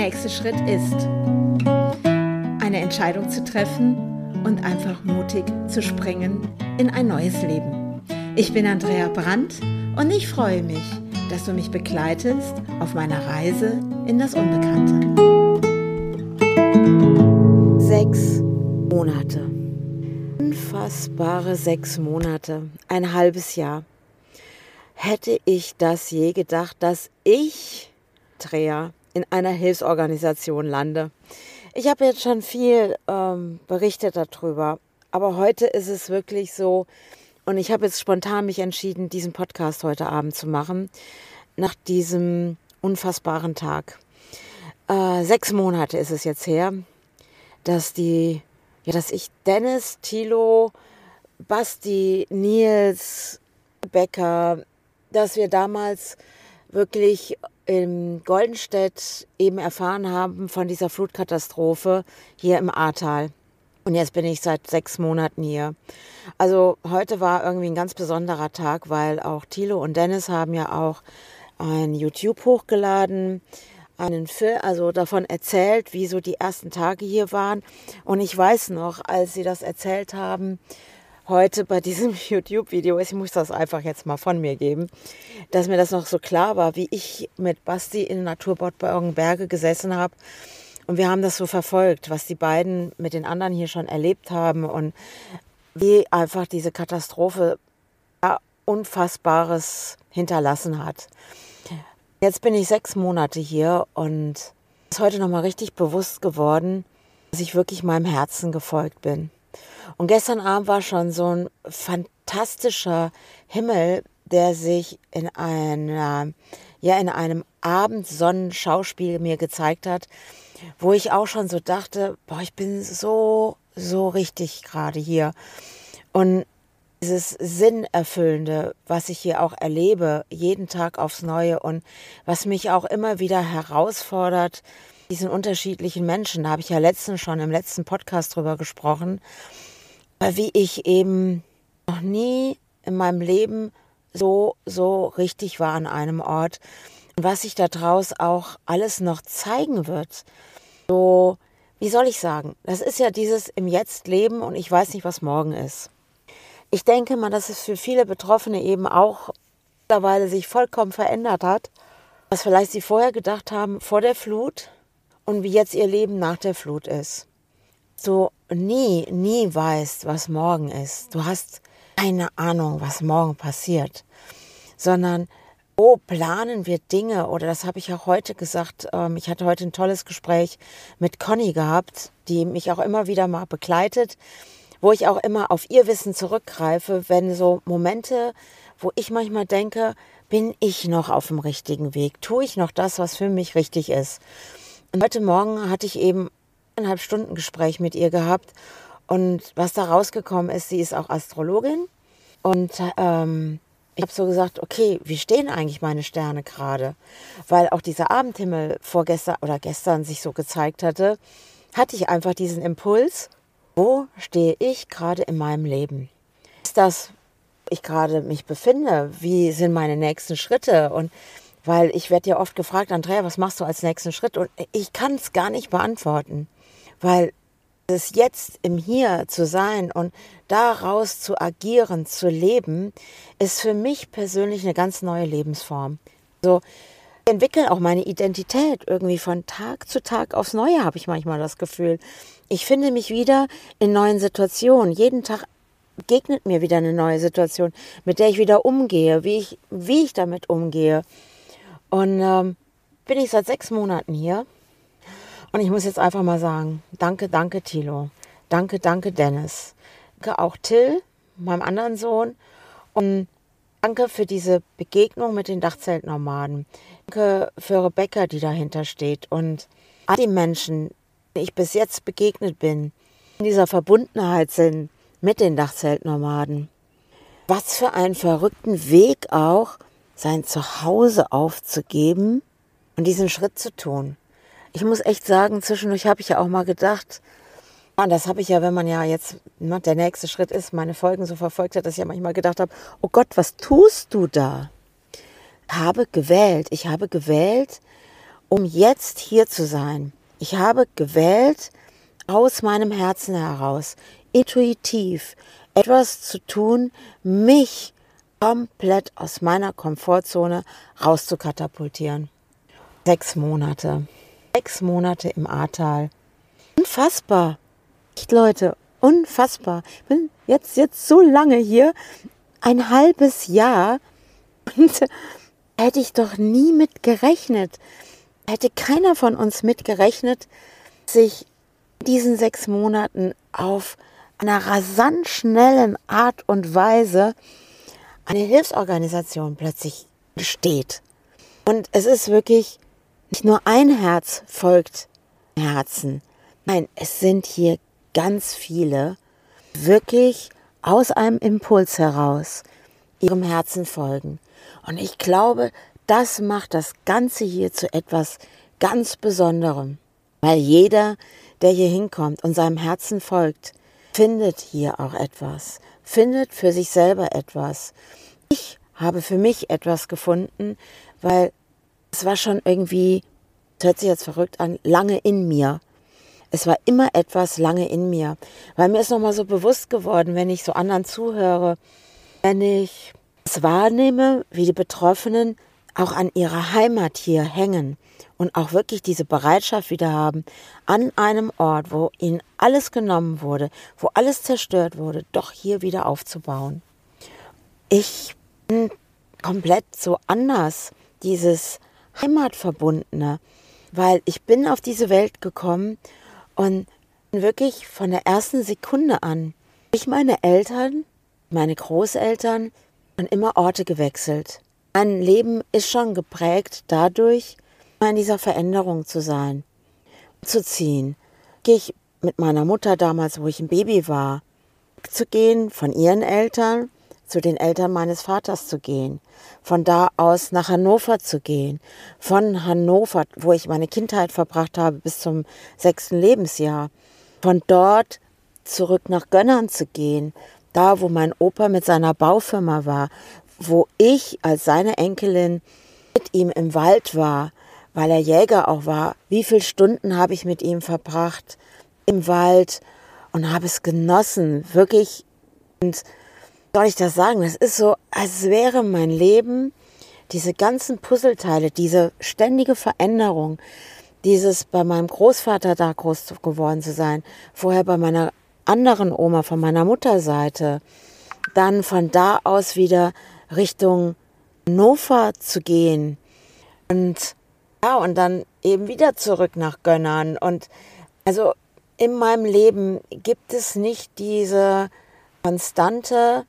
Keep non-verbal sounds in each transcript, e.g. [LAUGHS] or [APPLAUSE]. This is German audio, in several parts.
nächste Schritt ist, eine Entscheidung zu treffen und einfach mutig zu springen in ein neues Leben. Ich bin Andrea Brandt und ich freue mich, dass du mich begleitest auf meiner Reise in das Unbekannte. Sechs Monate. Unfassbare sechs Monate. Ein halbes Jahr. Hätte ich das je gedacht, dass ich, Andrea, in einer Hilfsorganisation lande. Ich habe jetzt schon viel ähm, berichtet darüber, aber heute ist es wirklich so, und ich habe jetzt spontan mich entschieden, diesen Podcast heute Abend zu machen, nach diesem unfassbaren Tag. Äh, sechs Monate ist es jetzt her, dass die, ja, dass ich Dennis, Thilo, Basti, Nils, Becker, dass wir damals wirklich in Goldenstedt eben erfahren haben von dieser Flutkatastrophe hier im Ahrtal. Und jetzt bin ich seit sechs Monaten hier. Also heute war irgendwie ein ganz besonderer Tag, weil auch Thilo und Dennis haben ja auch ein YouTube hochgeladen, einen Film, also davon erzählt, wie so die ersten Tage hier waren. Und ich weiß noch, als sie das erzählt haben, heute bei diesem [LAUGHS] YouTube-Video ist, ich muss das einfach jetzt mal von mir geben, dass mir das noch so klar war, wie ich mit Basti in Naturbot bei Berge gesessen habe. Und wir haben das so verfolgt, was die beiden mit den anderen hier schon erlebt haben und wie einfach diese Katastrophe Unfassbares hinterlassen hat. Jetzt bin ich sechs Monate hier und ist heute nochmal richtig bewusst geworden, dass ich wirklich meinem Herzen gefolgt bin. Und gestern Abend war schon so ein fantastischer Himmel, der sich in einer, ja, in einem Abendsonnenschauspiel mir gezeigt hat, wo ich auch schon so dachte, boah, ich bin so, so richtig gerade hier. Und dieses Sinnerfüllende, was ich hier auch erlebe, jeden Tag aufs Neue und was mich auch immer wieder herausfordert, diesen unterschiedlichen Menschen, da habe ich ja letztens schon im letzten Podcast drüber gesprochen, wie ich eben noch nie in meinem Leben so, so richtig war an einem Ort. Und was sich daraus auch alles noch zeigen wird. So, wie soll ich sagen? Das ist ja dieses im Jetzt leben und ich weiß nicht, was morgen ist. Ich denke mal, dass es für viele Betroffene eben auch mittlerweile sich vollkommen verändert hat. Was vielleicht sie vorher gedacht haben vor der Flut und wie jetzt ihr Leben nach der Flut ist du nie, nie weißt, was morgen ist. Du hast keine Ahnung, was morgen passiert, sondern wo planen wir Dinge? Oder das habe ich auch heute gesagt. Ähm, ich hatte heute ein tolles Gespräch mit Conny gehabt, die mich auch immer wieder mal begleitet, wo ich auch immer auf ihr Wissen zurückgreife, wenn so Momente, wo ich manchmal denke, bin ich noch auf dem richtigen Weg? Tue ich noch das, was für mich richtig ist? Und heute Morgen hatte ich eben eineinhalb Stunden Gespräch mit ihr gehabt. Und was da rausgekommen ist, sie ist auch Astrologin. Und ähm, ich habe so gesagt, okay, wie stehen eigentlich meine Sterne gerade? Weil auch dieser Abendhimmel vorgestern oder gestern sich so gezeigt hatte, hatte ich einfach diesen Impuls, wo stehe ich gerade in meinem Leben? Ist das, ich gerade mich befinde? Wie sind meine nächsten Schritte? Und weil ich werde ja oft gefragt, Andrea, was machst du als nächsten Schritt? Und ich kann es gar nicht beantworten. Weil es jetzt im Hier zu sein und daraus zu agieren, zu leben, ist für mich persönlich eine ganz neue Lebensform. So entwickeln auch meine Identität irgendwie von Tag zu Tag aufs Neue, habe ich manchmal das Gefühl. Ich finde mich wieder in neuen Situationen. Jeden Tag begegnet mir wieder eine neue Situation, mit der ich wieder umgehe, wie ich, wie ich damit umgehe. Und ähm, bin ich seit sechs Monaten hier und ich muss jetzt einfach mal sagen, danke, danke Thilo. Danke, danke Dennis. Danke auch Till, meinem anderen Sohn. Und danke für diese Begegnung mit den Dachzeltnomaden. Danke für Rebecca, die dahinter steht. Und all die Menschen, die ich bis jetzt begegnet bin, in dieser Verbundenheit sind mit den Dachzeltnomaden. Was für einen verrückten Weg auch, sein Zuhause aufzugeben und diesen Schritt zu tun ich muss echt sagen, zwischendurch habe ich ja auch mal gedacht, und das habe ich ja, wenn man ja jetzt, ne, der nächste Schritt ist, meine Folgen so verfolgt hat, dass ich ja manchmal gedacht habe, oh Gott, was tust du da? Habe gewählt, ich habe gewählt um jetzt hier zu sein. Ich habe gewählt, aus meinem Herzen heraus, intuitiv etwas zu tun, mich komplett aus meiner Komfortzone rauszukatapultieren. Sechs Monate. Sechs Monate im Ahrtal. Unfassbar. Echt, Leute, unfassbar. Ich bin jetzt, jetzt so lange hier. Ein halbes Jahr. Und hätte ich doch nie mit gerechnet. Hätte keiner von uns mit gerechnet, sich diesen sechs Monaten auf einer rasant schnellen Art und Weise eine Hilfsorganisation plötzlich steht. Und es ist wirklich nicht nur ein Herz folgt Herzen. Nein, es sind hier ganz viele wirklich aus einem Impuls heraus ihrem Herzen folgen. Und ich glaube, das macht das Ganze hier zu etwas ganz Besonderem. Weil jeder, der hier hinkommt und seinem Herzen folgt, findet hier auch etwas, findet für sich selber etwas. Ich habe für mich etwas gefunden, weil es war schon irgendwie, das hört sich jetzt verrückt an, lange in mir. Es war immer etwas lange in mir, weil mir ist nochmal so bewusst geworden, wenn ich so anderen zuhöre, wenn ich es wahrnehme, wie die Betroffenen auch an ihrer Heimat hier hängen und auch wirklich diese Bereitschaft wieder haben, an einem Ort, wo ihnen alles genommen wurde, wo alles zerstört wurde, doch hier wieder aufzubauen. Ich bin komplett so anders, dieses Heimatverbundene, weil ich bin auf diese Welt gekommen und wirklich von der ersten Sekunde an. Ich, meine Eltern, meine Großeltern, und immer Orte gewechselt. Mein Leben ist schon geprägt dadurch, in dieser Veränderung zu sein, zu ziehen. Gehe ich mit meiner Mutter damals, wo ich ein Baby war, zu gehen von ihren Eltern zu den Eltern meines Vaters zu gehen, von da aus nach Hannover zu gehen, von Hannover, wo ich meine Kindheit verbracht habe bis zum sechsten Lebensjahr, von dort zurück nach Gönnern zu gehen, da wo mein Opa mit seiner Baufirma war, wo ich als seine Enkelin mit ihm im Wald war, weil er Jäger auch war. Wie viele Stunden habe ich mit ihm verbracht im Wald und habe es genossen, wirklich. Und soll ich das sagen? Das ist so, als wäre mein Leben, diese ganzen Puzzleteile, diese ständige Veränderung, dieses bei meinem Großvater da groß geworden zu sein, vorher bei meiner anderen Oma von meiner Mutterseite, dann von da aus wieder Richtung Hannover zu gehen und ja, und dann eben wieder zurück nach Gönnern. Und also in meinem Leben gibt es nicht diese konstante,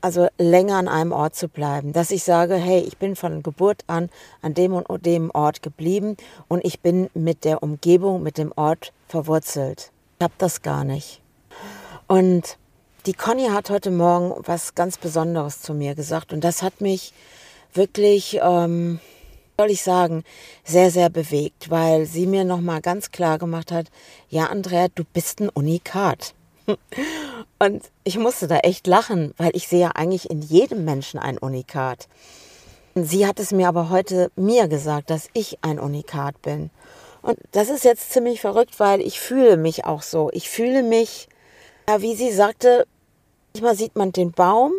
also länger an einem Ort zu bleiben, dass ich sage, hey, ich bin von Geburt an an dem und dem Ort geblieben und ich bin mit der Umgebung, mit dem Ort verwurzelt. Ich habe das gar nicht. Und die Conny hat heute Morgen was ganz Besonderes zu mir gesagt und das hat mich wirklich, ähm, soll ich sagen, sehr, sehr bewegt, weil sie mir nochmal ganz klar gemacht hat, ja, Andrea, du bist ein Unikat. [LAUGHS] Und ich musste da echt lachen, weil ich sehe ja eigentlich in jedem Menschen ein Unikat. Sie hat es mir aber heute mir gesagt, dass ich ein Unikat bin. Und das ist jetzt ziemlich verrückt, weil ich fühle mich auch so. Ich fühle mich, ja, wie sie sagte, Manchmal sieht man den Baum,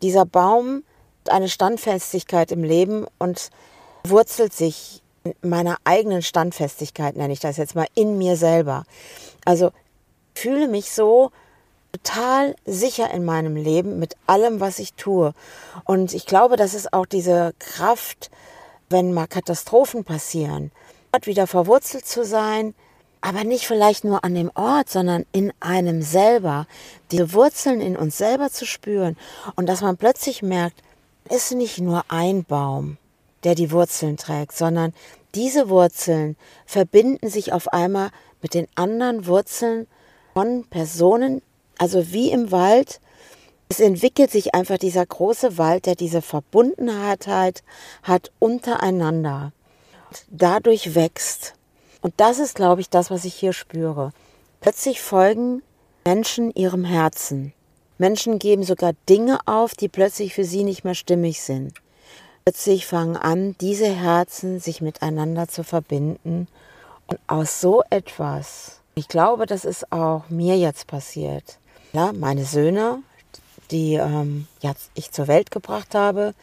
dieser Baum hat eine Standfestigkeit im Leben und wurzelt sich in meiner eigenen Standfestigkeit, nenne ich das jetzt mal, in mir selber. Also fühle mich so total sicher in meinem Leben mit allem, was ich tue. Und ich glaube, das ist auch diese Kraft, wenn mal Katastrophen passieren, dort wieder verwurzelt zu sein, aber nicht vielleicht nur an dem Ort, sondern in einem selber, diese Wurzeln in uns selber zu spüren und dass man plötzlich merkt, ist nicht nur ein Baum, der die Wurzeln trägt, sondern diese Wurzeln verbinden sich auf einmal mit den anderen Wurzeln von Personen, also wie im Wald. Es entwickelt sich einfach dieser große Wald, der diese Verbundenheit hat untereinander. Dadurch wächst und das ist, glaube ich, das, was ich hier spüre. Plötzlich folgen Menschen ihrem Herzen. Menschen geben sogar Dinge auf, die plötzlich für sie nicht mehr stimmig sind. plötzlich fangen an, diese Herzen sich miteinander zu verbinden. Und aus so etwas, ich glaube, das ist auch mir jetzt passiert. Ja, meine Söhne, die ähm, jetzt ich zur Welt gebracht habe,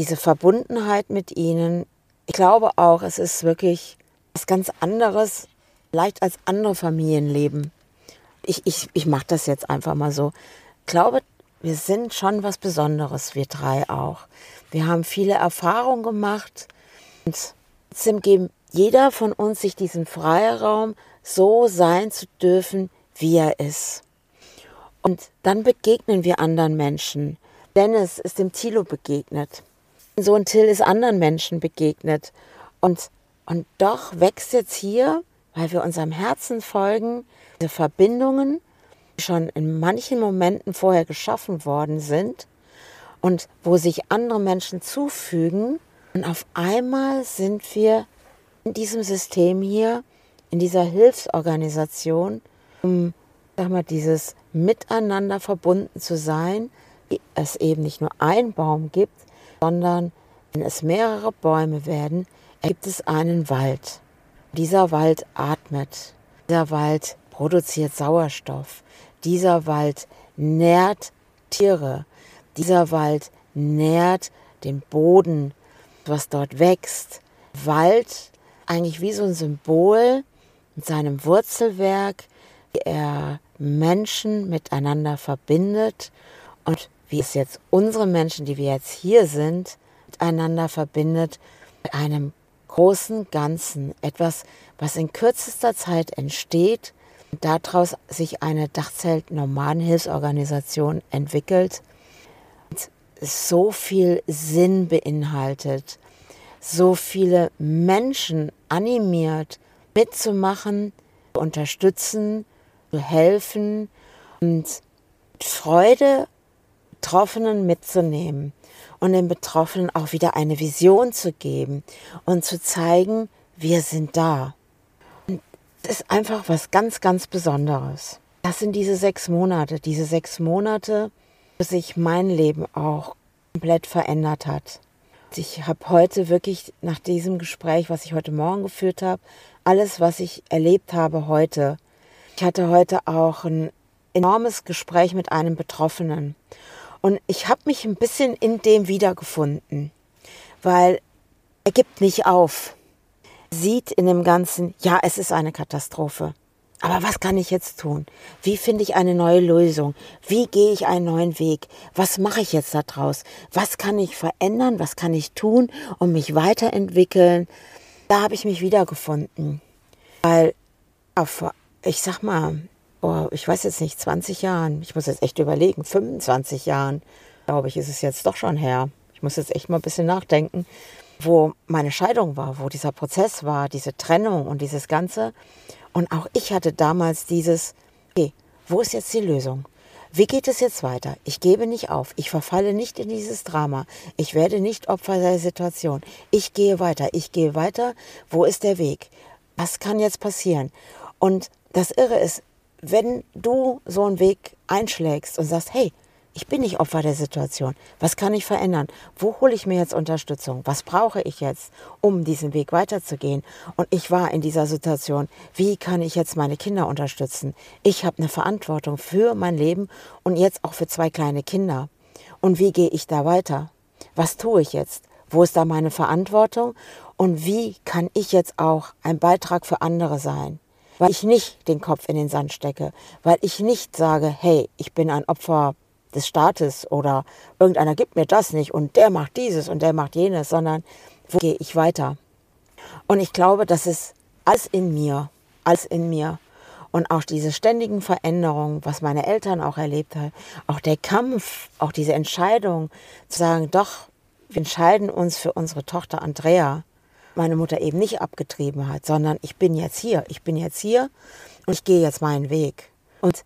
diese Verbundenheit mit ihnen. Ich glaube auch, es ist wirklich was ganz anderes, leicht als andere Familienleben. Ich, ich, ich mache das jetzt einfach mal so. Ich glaube, wir sind schon was Besonderes, wir drei auch. Wir haben viele Erfahrungen gemacht und trotzdem geben jeder von uns sich diesen Freiraum, so sein zu dürfen, wie er ist. Und dann begegnen wir anderen Menschen. Dennis ist dem Thilo begegnet. Sohn Till ist anderen Menschen begegnet. Und, und doch wächst jetzt hier, weil wir unserem Herzen folgen, diese Verbindungen, die schon in manchen Momenten vorher geschaffen worden sind und wo sich andere Menschen zufügen. Und auf einmal sind wir in diesem System hier, in dieser Hilfsorganisation, um sag mal, dieses Miteinander verbunden zu sein, es eben nicht nur einen Baum gibt, sondern wenn es mehrere Bäume werden, gibt es einen Wald. Dieser Wald atmet, dieser Wald produziert Sauerstoff, dieser Wald nährt Tiere, dieser Wald nährt den Boden, was dort wächst. Wald eigentlich wie so ein Symbol mit seinem Wurzelwerk, er Menschen miteinander verbindet und wie es jetzt unsere Menschen, die wir jetzt hier sind, miteinander verbindet, mit einem großen Ganzen, etwas, was in kürzester Zeit entsteht und daraus sich eine Dachzelt-Nomadenhilfsorganisation entwickelt und so viel Sinn beinhaltet, so viele Menschen animiert, mitzumachen, zu unterstützen, helfen und Freude Betroffenen mitzunehmen und den Betroffenen auch wieder eine Vision zu geben und zu zeigen, wir sind da. Und das ist einfach was ganz, ganz Besonderes. Das sind diese sechs Monate, diese sechs Monate, wo sich mein Leben auch komplett verändert hat. Ich habe heute wirklich nach diesem Gespräch, was ich heute Morgen geführt habe, alles, was ich erlebt habe heute. Ich hatte heute auch ein enormes Gespräch mit einem Betroffenen. Und ich habe mich ein bisschen in dem wiedergefunden, weil er gibt nicht auf. Sieht in dem Ganzen, ja, es ist eine Katastrophe. Aber was kann ich jetzt tun? Wie finde ich eine neue Lösung? Wie gehe ich einen neuen Weg? Was mache ich jetzt daraus? Was kann ich verändern? Was kann ich tun, um mich weiterentwickeln? Da habe ich mich wiedergefunden. Weil, ich sag mal, oh, ich weiß jetzt nicht, 20 Jahren, ich muss jetzt echt überlegen, 25 Jahren, glaube ich, ist es jetzt doch schon her. Ich muss jetzt echt mal ein bisschen nachdenken, wo meine Scheidung war, wo dieser Prozess war, diese Trennung und dieses Ganze. Und auch ich hatte damals dieses, okay, wo ist jetzt die Lösung? Wie geht es jetzt weiter? Ich gebe nicht auf. Ich verfalle nicht in dieses Drama. Ich werde nicht Opfer der Situation. Ich gehe weiter. Ich gehe weiter. Wo ist der Weg? Was kann jetzt passieren? Und das Irre ist, wenn du so einen Weg einschlägst und sagst, hey, ich bin nicht Opfer der Situation. Was kann ich verändern? Wo hole ich mir jetzt Unterstützung? Was brauche ich jetzt, um diesen Weg weiterzugehen? Und ich war in dieser Situation. Wie kann ich jetzt meine Kinder unterstützen? Ich habe eine Verantwortung für mein Leben und jetzt auch für zwei kleine Kinder. Und wie gehe ich da weiter? Was tue ich jetzt? Wo ist da meine Verantwortung? Und wie kann ich jetzt auch ein Beitrag für andere sein? Weil ich nicht den Kopf in den Sand stecke, weil ich nicht sage, hey, ich bin ein Opfer des Staates oder irgendeiner gibt mir das nicht und der macht dieses und der macht jenes, sondern wo gehe ich weiter? Und ich glaube, das ist alles in mir, alles in mir. Und auch diese ständigen Veränderungen, was meine Eltern auch erlebt haben, auch der Kampf, auch diese Entscheidung zu sagen, doch, wir entscheiden uns für unsere Tochter Andrea meine Mutter eben nicht abgetrieben hat, sondern ich bin jetzt hier, ich bin jetzt hier und ich gehe jetzt meinen Weg. Und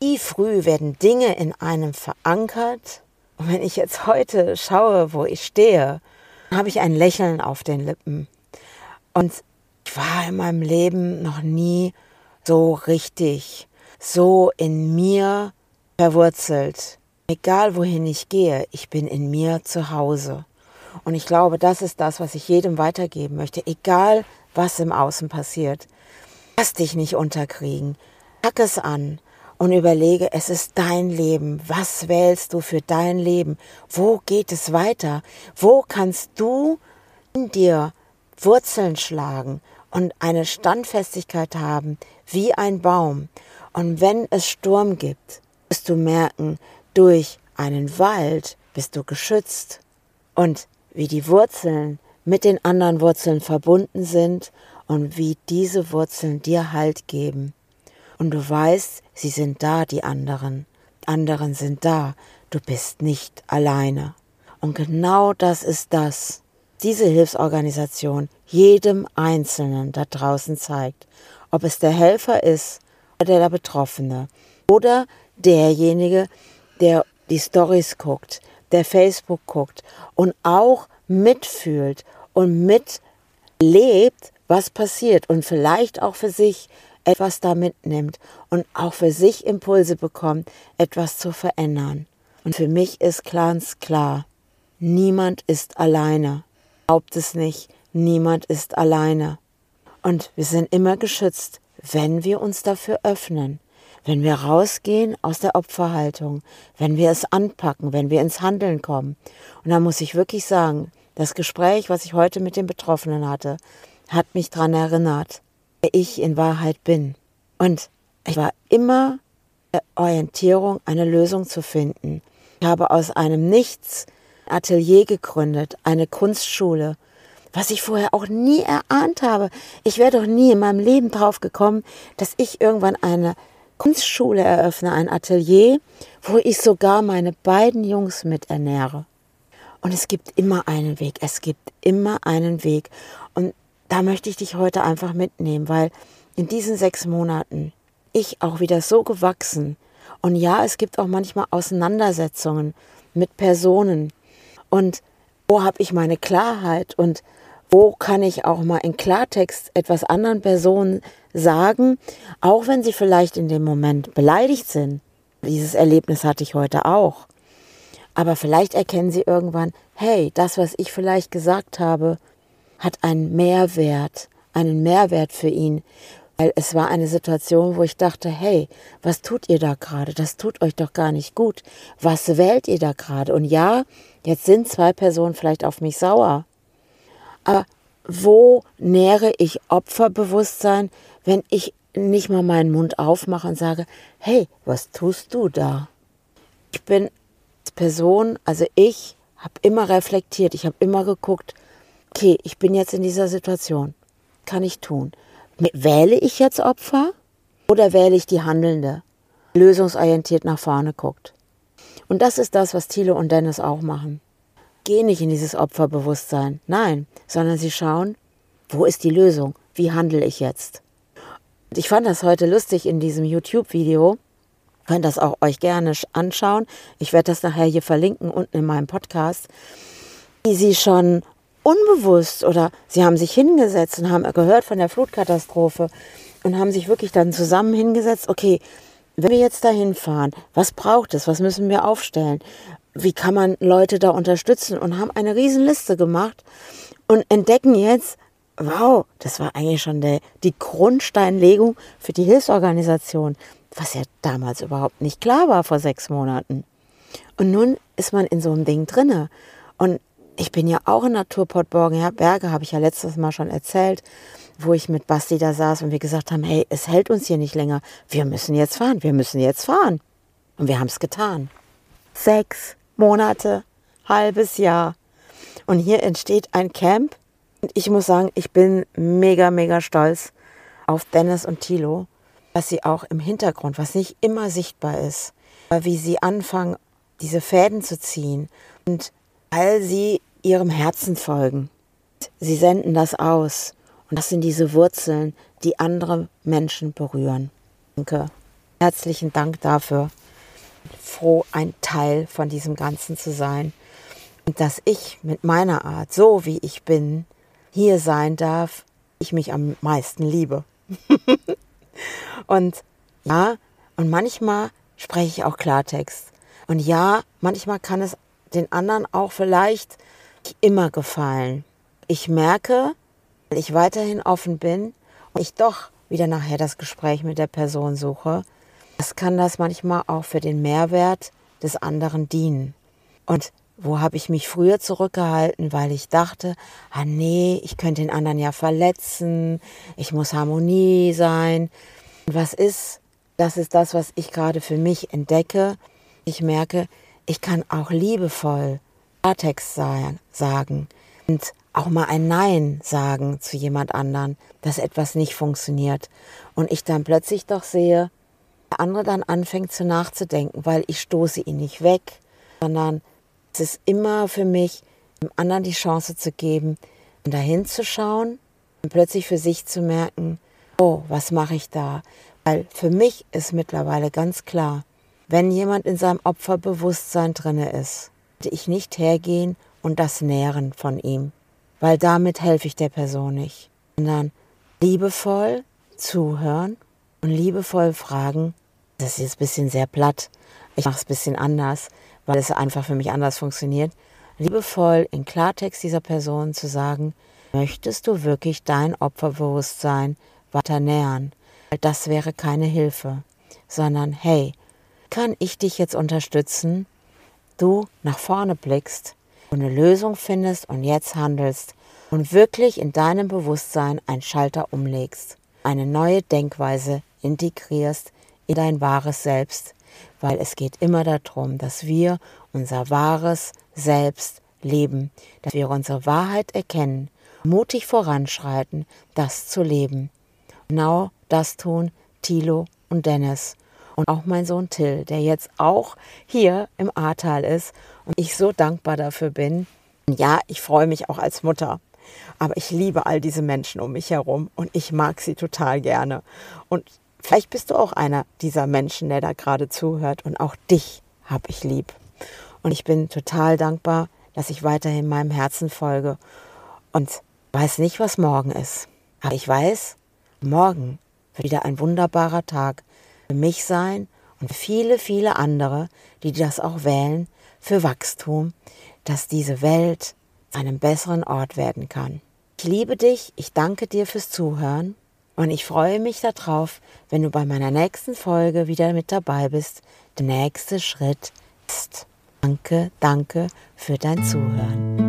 wie früh werden Dinge in einem verankert. Und wenn ich jetzt heute schaue, wo ich stehe, habe ich ein Lächeln auf den Lippen. Und ich war in meinem Leben noch nie so richtig, so in mir verwurzelt. Egal wohin ich gehe, ich bin in mir zu Hause. Und ich glaube, das ist das, was ich jedem weitergeben möchte, egal was im Außen passiert. Lass dich nicht unterkriegen. Pack es an und überlege, es ist dein Leben. Was wählst du für dein Leben? Wo geht es weiter? Wo kannst du in dir Wurzeln schlagen und eine Standfestigkeit haben wie ein Baum? Und wenn es Sturm gibt, wirst du merken, durch einen Wald bist du geschützt. Und wie die Wurzeln mit den anderen Wurzeln verbunden sind und wie diese Wurzeln dir Halt geben. Und du weißt, sie sind da, die anderen. Anderen sind da. Du bist nicht alleine. Und genau das ist das. Diese Hilfsorganisation jedem Einzelnen da draußen zeigt. Ob es der Helfer ist oder der Betroffene oder derjenige, der die Stories guckt, der Facebook guckt und auch mitfühlt und mitlebt, was passiert und vielleicht auch für sich etwas da mitnimmt und auch für sich Impulse bekommt, etwas zu verändern. Und für mich ist ganz klar, niemand ist alleine. Glaubt es nicht, niemand ist alleine. Und wir sind immer geschützt, wenn wir uns dafür öffnen, wenn wir rausgehen aus der Opferhaltung, wenn wir es anpacken, wenn wir ins Handeln kommen. Und da muss ich wirklich sagen, das Gespräch, was ich heute mit den Betroffenen hatte, hat mich daran erinnert, wer ich in Wahrheit bin. Und ich war immer der Orientierung, eine Lösung zu finden. Ich habe aus einem Nichts Atelier gegründet, eine Kunstschule, was ich vorher auch nie erahnt habe. Ich wäre doch nie in meinem Leben drauf gekommen, dass ich irgendwann eine Kunstschule eröffne, ein Atelier, wo ich sogar meine beiden Jungs mit ernähre. Und es gibt immer einen Weg. Es gibt immer einen Weg. Und da möchte ich dich heute einfach mitnehmen, weil in diesen sechs Monaten ich auch wieder so gewachsen. Und ja, es gibt auch manchmal Auseinandersetzungen mit Personen. Und wo habe ich meine Klarheit und wo kann ich auch mal in Klartext etwas anderen Personen sagen, auch wenn sie vielleicht in dem Moment beleidigt sind. Dieses Erlebnis hatte ich heute auch. Aber vielleicht erkennen sie irgendwann, hey, das, was ich vielleicht gesagt habe, hat einen Mehrwert, einen Mehrwert für ihn. Weil es war eine Situation, wo ich dachte, hey, was tut ihr da gerade? Das tut euch doch gar nicht gut. Was wählt ihr da gerade? Und ja, jetzt sind zwei Personen vielleicht auf mich sauer. Aber wo nähere ich Opferbewusstsein, wenn ich nicht mal meinen Mund aufmache und sage, hey, was tust du da? Ich bin Person, also ich habe immer reflektiert, ich habe immer geguckt, okay, ich bin jetzt in dieser Situation, kann ich tun? Wähle ich jetzt Opfer oder wähle ich die Handelnde, lösungsorientiert nach vorne guckt? Und das ist das, was Thilo und Dennis auch machen. Geh nicht in dieses Opferbewusstsein, nein, sondern sie schauen, wo ist die Lösung? Wie handle ich jetzt? Ich fand das heute lustig in diesem YouTube-Video könnt das auch euch gerne anschauen. Ich werde das nachher hier verlinken unten in meinem Podcast. Wie sie schon unbewusst oder sie haben sich hingesetzt und haben gehört von der Flutkatastrophe und haben sich wirklich dann zusammen hingesetzt, okay, wenn wir jetzt dahin fahren, was braucht es, was müssen wir aufstellen, wie kann man Leute da unterstützen und haben eine Riesenliste gemacht und entdecken jetzt, wow, das war eigentlich schon der, die Grundsteinlegung für die Hilfsorganisation was ja damals überhaupt nicht klar war vor sechs Monaten. Und nun ist man in so einem Ding drinne. Und ich bin ja auch in Naturport Berge, habe ich ja letztes Mal schon erzählt, wo ich mit Basti da saß und wir gesagt haben, hey, es hält uns hier nicht länger. Wir müssen jetzt fahren, wir müssen jetzt fahren. Und wir haben es getan. Sechs Monate, halbes Jahr. Und hier entsteht ein Camp. Und ich muss sagen, ich bin mega, mega stolz auf Dennis und Thilo, was sie auch im Hintergrund, was nicht immer sichtbar ist, wie sie anfangen, diese Fäden zu ziehen und all sie ihrem Herzen folgen. Sie senden das aus und das sind diese Wurzeln, die andere Menschen berühren. Danke. Herzlichen Dank dafür. Froh, ein Teil von diesem Ganzen zu sein und dass ich mit meiner Art, so wie ich bin, hier sein darf, ich mich am meisten liebe. [LAUGHS] Und ja, und manchmal spreche ich auch Klartext. Und ja, manchmal kann es den anderen auch vielleicht immer gefallen. Ich merke, weil ich weiterhin offen bin und ich doch wieder nachher das Gespräch mit der Person suche, das kann das manchmal auch für den Mehrwert des anderen dienen. Und wo habe ich mich früher zurückgehalten, weil ich dachte, ah nee, ich könnte den anderen ja verletzen, ich muss Harmonie sein. Und was ist, das ist das, was ich gerade für mich entdecke. Ich merke, ich kann auch liebevoll Klartext sagen und auch mal ein Nein sagen zu jemand anderen, dass etwas nicht funktioniert. Und ich dann plötzlich doch sehe, der andere dann anfängt zu nachzudenken, weil ich stoße ihn nicht weg, sondern es ist immer für mich, dem anderen die Chance zu geben, dahin zu schauen und plötzlich für sich zu merken, oh, was mache ich da? Weil für mich ist mittlerweile ganz klar, wenn jemand in seinem Opferbewusstsein drinne ist, würde ich nicht hergehen und das nähren von ihm, weil damit helfe ich der Person nicht, sondern liebevoll zuhören und liebevoll fragen. Das ist jetzt ein bisschen sehr platt. Ich mache es ein bisschen anders, weil es einfach für mich anders funktioniert. Liebevoll in Klartext dieser Person zu sagen, möchtest du wirklich dein Opferbewusstsein weiter nähern? Das wäre keine Hilfe, sondern hey, kann ich dich jetzt unterstützen, du nach vorne blickst und eine Lösung findest und jetzt handelst und wirklich in deinem Bewusstsein einen Schalter umlegst, eine neue Denkweise integrierst in dein wahres Selbst, weil es geht immer darum, dass wir unser wahres Selbst leben, dass wir unsere Wahrheit erkennen, mutig voranschreiten, das zu leben. Genau das tun Thilo und Dennis und auch mein Sohn Till, der jetzt auch hier im Ahrtal ist und ich so dankbar dafür bin. Ja, ich freue mich auch als Mutter, aber ich liebe all diese Menschen um mich herum und ich mag sie total gerne. Und vielleicht bist du auch einer dieser Menschen, der da gerade zuhört und auch dich habe ich lieb. Und ich bin total dankbar, dass ich weiterhin meinem Herzen folge und weiß nicht, was morgen ist. Aber ich weiß, morgen wird wieder ein wunderbarer Tag für mich sein und viele, viele andere, die das auch wählen, für Wachstum, dass diese Welt einem besseren Ort werden kann. Ich liebe dich, ich danke dir fürs Zuhören und ich freue mich darauf, wenn du bei meiner nächsten Folge wieder mit dabei bist. Der nächste Schritt ist. Danke, danke für dein Zuhören.